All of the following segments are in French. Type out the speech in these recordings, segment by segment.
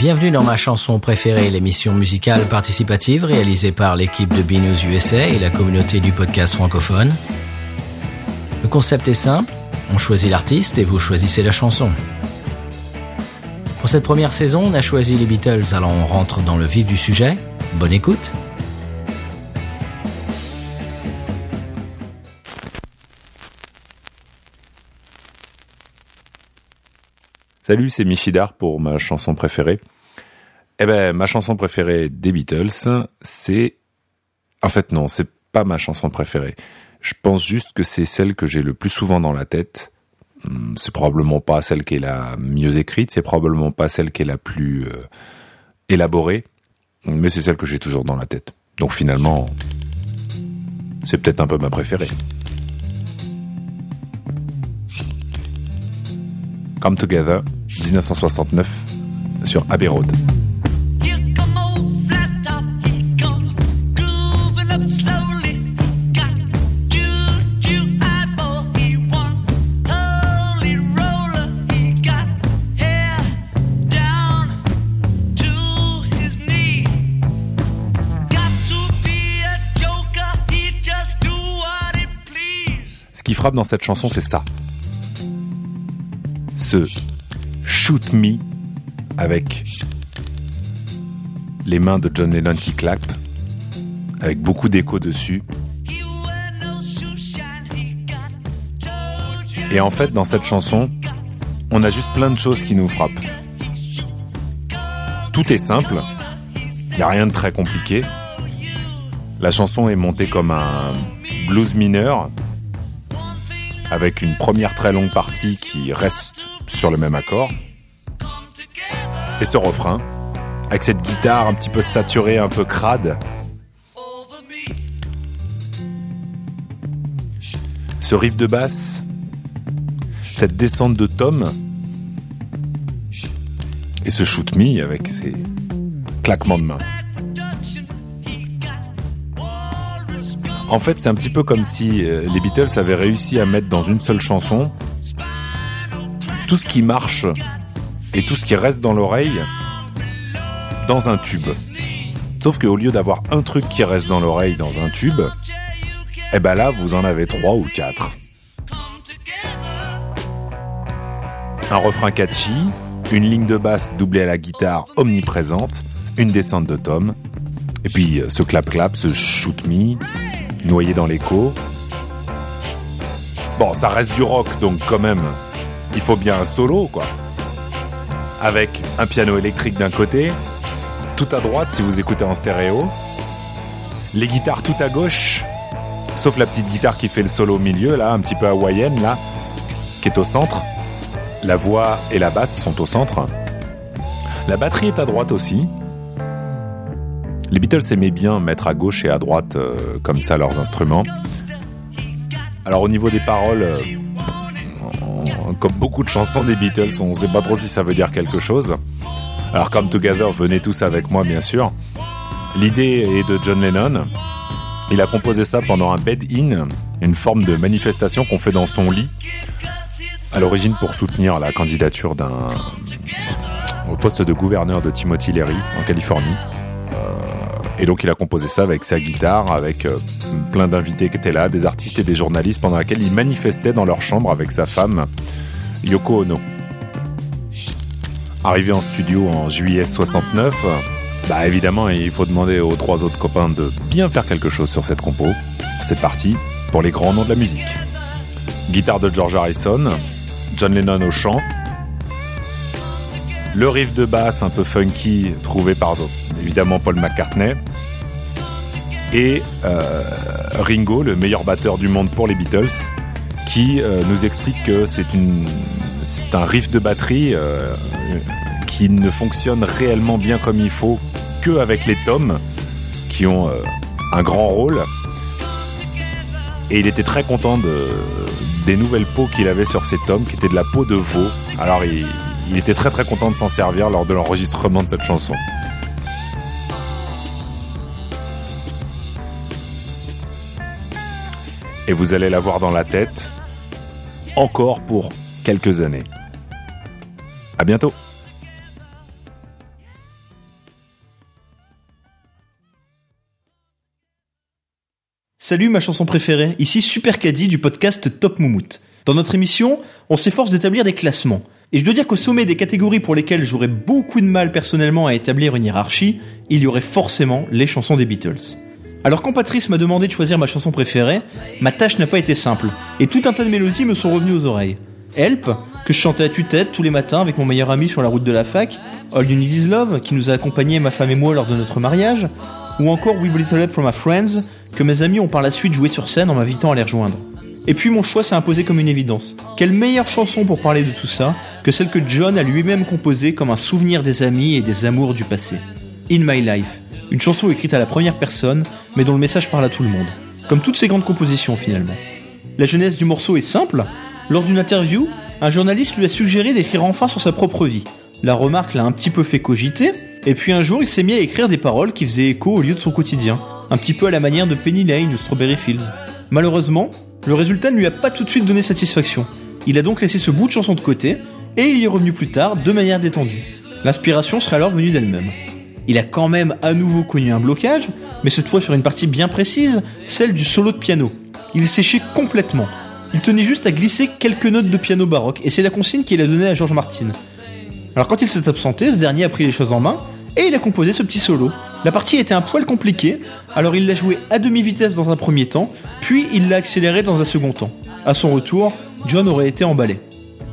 Bienvenue dans ma chanson préférée, l'émission musicale participative réalisée par l'équipe de BNews USA et la communauté du podcast francophone. Le concept est simple, on choisit l'artiste et vous choisissez la chanson. Pour cette première saison, on a choisi les Beatles, alors on rentre dans le vif du sujet. Bonne écoute Salut, c'est Michidar pour ma chanson préférée. Eh ben, ma chanson préférée des Beatles, c'est... En fait, non, c'est pas ma chanson préférée. Je pense juste que c'est celle que j'ai le plus souvent dans la tête. Hmm, c'est probablement pas celle qui est la mieux écrite, c'est probablement pas celle qui est la plus euh, élaborée, mais c'est celle que j'ai toujours dans la tête. Donc finalement, c'est peut-être un peu ma préférée. Come Together, 1969, sur Abbey Road. Ce qui frappe dans cette chanson, c'est ça Shoot Me avec les mains de John Lennon qui claquent, avec beaucoup d'écho dessus. Et en fait, dans cette chanson, on a juste plein de choses qui nous frappent. Tout est simple, il n'y a rien de très compliqué. La chanson est montée comme un blues mineur, avec une première très longue partie qui reste sur le même accord. Et ce refrain, avec cette guitare un petit peu saturée, un peu crade. Ce riff de basse, cette descente de Tom, et ce shoot me avec ses claquements de main. En fait, c'est un petit peu comme si euh, les Beatles avaient réussi à mettre dans une seule chanson tout ce qui marche et tout ce qui reste dans l'oreille dans un tube. Sauf qu'au lieu d'avoir un truc qui reste dans l'oreille dans un tube, eh ben là, vous en avez trois ou quatre. Un refrain catchy, une ligne de basse doublée à la guitare omniprésente, une descente de tom, et puis euh, ce clap-clap, ce shoot me, noyé dans l'écho. Bon, ça reste du rock, donc quand même, il faut bien un solo, quoi. Avec un piano électrique d'un côté, tout à droite si vous écoutez en stéréo, les guitares tout à gauche, sauf la petite guitare qui fait le solo au milieu, là, un petit peu hawaïenne, là, qui est au centre. La voix et la basse sont au centre. La batterie est à droite aussi. Les Beatles aimaient bien mettre à gauche et à droite euh, comme ça leurs instruments. Alors au niveau des paroles, euh, comme beaucoup de chansons des Beatles, on ne sait pas trop si ça veut dire quelque chose. Alors Come Together, venez tous avec moi bien sûr. L'idée est de John Lennon. Il a composé ça pendant un bed-in, une forme de manifestation qu'on fait dans son lit, à l'origine pour soutenir la candidature d'un au poste de gouverneur de Timothy Leary en Californie. Et donc il a composé ça avec sa guitare, avec euh, plein d'invités qui étaient là, des artistes et des journalistes, pendant laquelle il manifestait dans leur chambre avec sa femme, Yoko Ono. Arrivé en studio en juillet 69, bah évidemment il faut demander aux trois autres copains de bien faire quelque chose sur cette compo. C'est parti pour les grands noms de la musique. Guitare de George Harrison, John Lennon au chant, le riff de basse un peu funky trouvé par évidemment Paul McCartney, et euh, Ringo, le meilleur batteur du monde pour les Beatles, qui euh, nous explique que c'est un riff de batterie euh, qui ne fonctionne réellement bien comme il faut que avec les tomes qui ont un grand rôle. Et il était très content de, des nouvelles peaux qu'il avait sur ces tomes, qui étaient de la peau de veau. Alors il était très très content de s'en servir lors de l'enregistrement de cette chanson. et vous allez l'avoir dans la tête encore pour quelques années. À bientôt. Salut ma chanson préférée, ici Super Caddy du podcast Top Moumout. Dans notre émission, on s'efforce d'établir des classements. Et je dois dire qu'au sommet des catégories pour lesquelles j'aurais beaucoup de mal personnellement à établir une hiérarchie, il y aurait forcément les chansons des Beatles. Alors quand Patrice m'a demandé de choisir ma chanson préférée, ma tâche n'a pas été simple, et tout un tas de mélodies me sont revenues aux oreilles. Help, que je chantais à tue-tête tous les matins avec mon meilleur ami sur la route de la fac, All You Need Is Love, qui nous a accompagnés ma femme et moi lors de notre mariage, ou encore We Little Help From Our Friends, que mes amis ont par la suite joué sur scène en m'invitant à les rejoindre. Et puis mon choix s'est imposé comme une évidence. Quelle meilleure chanson pour parler de tout ça que celle que John a lui-même composée comme un souvenir des amis et des amours du passé. In My Life, une chanson écrite à la première personne, mais dont le message parle à tout le monde. Comme toutes ses grandes compositions finalement. La jeunesse du morceau est simple. Lors d'une interview, un journaliste lui a suggéré d'écrire enfin sur sa propre vie. La remarque l'a un petit peu fait cogiter, et puis un jour il s'est mis à écrire des paroles qui faisaient écho au lieu de son quotidien, un petit peu à la manière de Penny Lane ou Strawberry Fields. Malheureusement, le résultat ne lui a pas tout de suite donné satisfaction. Il a donc laissé ce bout de chanson de côté, et il y est revenu plus tard de manière détendue. L'inspiration serait alors venue d'elle-même. Il a quand même à nouveau connu un blocage, mais cette fois sur une partie bien précise, celle du solo de piano. Il séchait complètement. Il tenait juste à glisser quelques notes de piano baroque, et c'est la consigne qu'il a donnée à George Martin. Alors quand il s'est absenté, ce dernier a pris les choses en main, et il a composé ce petit solo. La partie était un poil compliquée, alors il l'a joué à demi-vitesse dans un premier temps, puis il l'a accéléré dans un second temps. À son retour, John aurait été emballé.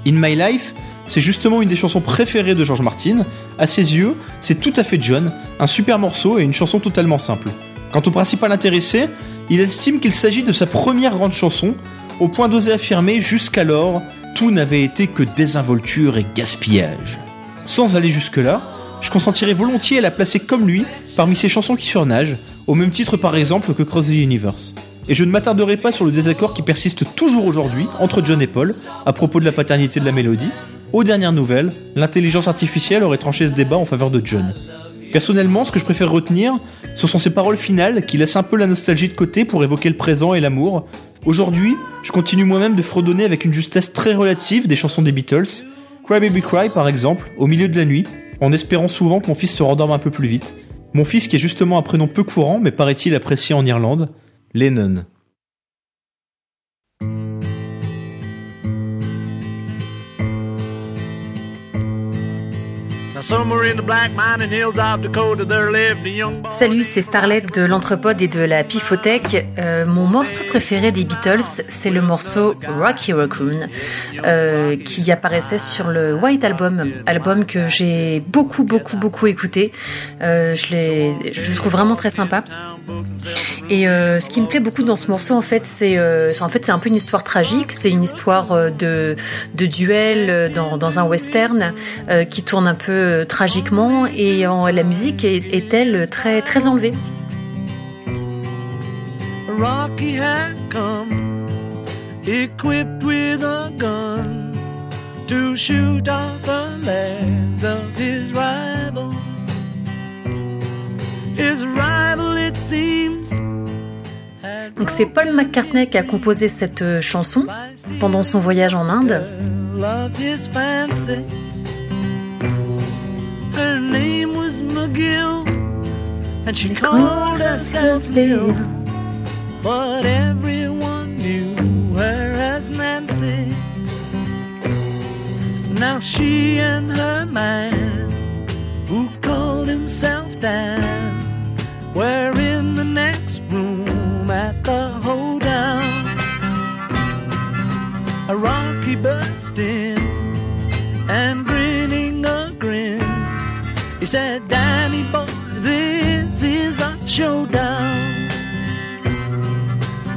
In My Life, c'est justement une des chansons préférées de George Martin. À ses yeux, c'est tout à fait John, un super morceau et une chanson totalement simple. Quant au principal intéressé, il estime qu'il s'agit de sa première grande chanson, au point d'oser affirmer jusqu'alors tout n'avait été que désinvolture et gaspillage. Sans aller jusque-là, je consentirais volontiers à la placer comme lui parmi ses chansons qui surnagent, au même titre par exemple que Cross the Universe. Et je ne m'attarderai pas sur le désaccord qui persiste toujours aujourd'hui entre John et Paul à propos de la paternité de la mélodie. Aux dernières nouvelles, l'intelligence artificielle aurait tranché ce débat en faveur de John. Personnellement, ce que je préfère retenir, ce sont ces paroles finales qui laissent un peu la nostalgie de côté pour évoquer le présent et l'amour. Aujourd'hui, je continue moi-même de fredonner avec une justesse très relative des chansons des Beatles. Cry Baby Cry par exemple, au milieu de la nuit, en espérant souvent que mon fils se rendorme un peu plus vite. Mon fils qui est justement un prénom peu courant mais paraît-il apprécié en Irlande, Lennon. Salut, c'est Starlet de l'Entrepode et de la Pifothèque. Euh, mon morceau préféré des Beatles, c'est le morceau Rocky Raccoon, euh, qui apparaissait sur le White Album, album que j'ai beaucoup, beaucoup, beaucoup écouté. Euh, je, je le trouve vraiment très sympa. Et euh, ce qui me plaît beaucoup dans ce morceau, en fait, c'est euh, en fait c'est un peu une histoire tragique. C'est une histoire euh, de, duel dans, un western qui tourne un peu tragiquement et la musique est, elle très très enlevée. Rocky had come, equipped with a gun to shoot off the legs of his. Donc c'est Paul McCartney qui a composé cette euh, chanson pendant son voyage en Inde. Now she and her man, who called himself Dan, were in and grinning a grin. He said, Danny boy, this is a showdown.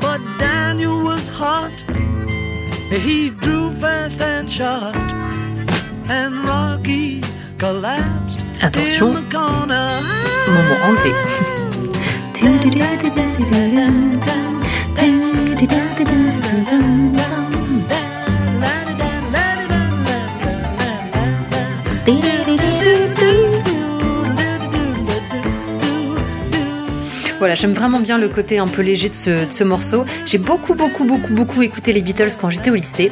But Daniel was hot. He drew fast and shot. And Rocky collapsed. Attention, moment enlevé. Voilà, j'aime vraiment bien le côté un peu léger de ce, morceau. J'ai beaucoup, beaucoup, beaucoup, beaucoup écouté les Beatles quand j'étais au lycée.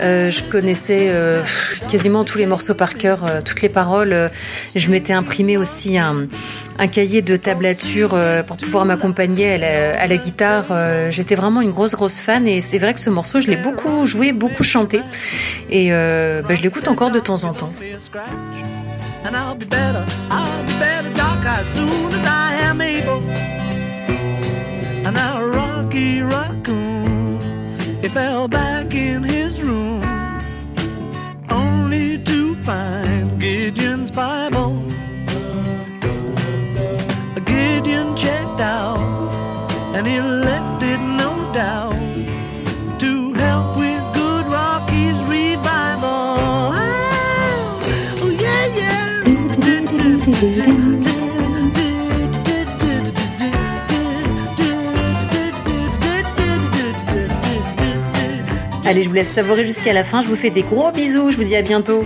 Euh, je connaissais euh, quasiment tous les morceaux par cœur, euh, toutes les paroles. Je m'étais imprimé aussi un, cahier de tablature pour pouvoir m'accompagner à, la, guitare. J'étais vraiment une grosse, grosse fan et c'est vrai que ce morceau, je l'ai beaucoup joué, beaucoup chanté et bah, je l'écoute encore de temps en temps. Fell back in his room, only to find Gideon's Bible. Gideon checked out, and he left it no doubt to help with good Rocky's revival. Ah, oh, yeah, Allez, je vous laisse savourer jusqu'à la fin. Je vous fais des gros bisous. Je vous dis à bientôt.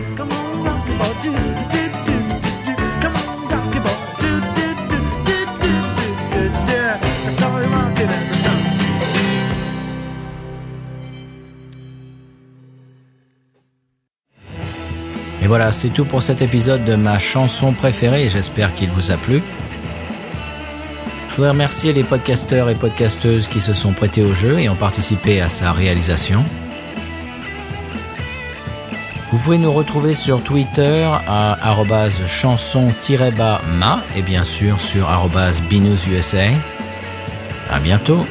Et voilà, c'est tout pour cet épisode de ma chanson préférée. J'espère qu'il vous a plu. Je voudrais remercier les podcasteurs et podcasteuses qui se sont prêtés au jeu et ont participé à sa réalisation. Vous pouvez nous retrouver sur Twitter à chanson-ma et bien sûr sur binoususa. À bientôt